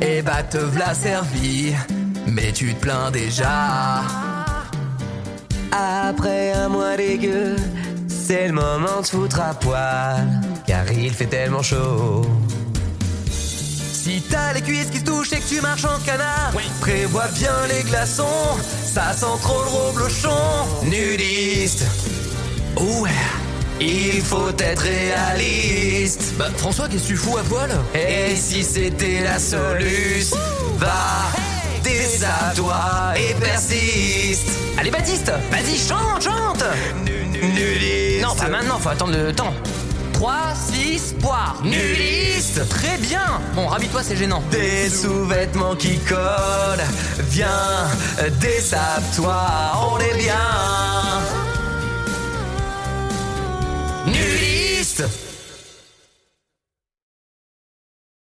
Eh bah te v'là servi, mais tu te plains déjà. Après un mois dégueu, c'est le moment de foutre à poil, car il fait tellement chaud. Si t'as les cuisses qui se touchent et que tu marches en canard, prévois bien les glaçons, ça sent trop le reblochon. Nudiste, ouais, il faut être réaliste. Bah François, qu'est-ce que tu fous à poil Et si c'était la soluce, va, désabtoi et persiste. Allez Baptiste, vas-y chante, chante. Nudiste Non, pas maintenant, faut attendre le temps. 3, 6, poire Nudiste Très bien. Bon, ravis-toi, c'est gênant. Des sous-vêtements qui collent, viens, dessape-toi, on est bien. Nudiste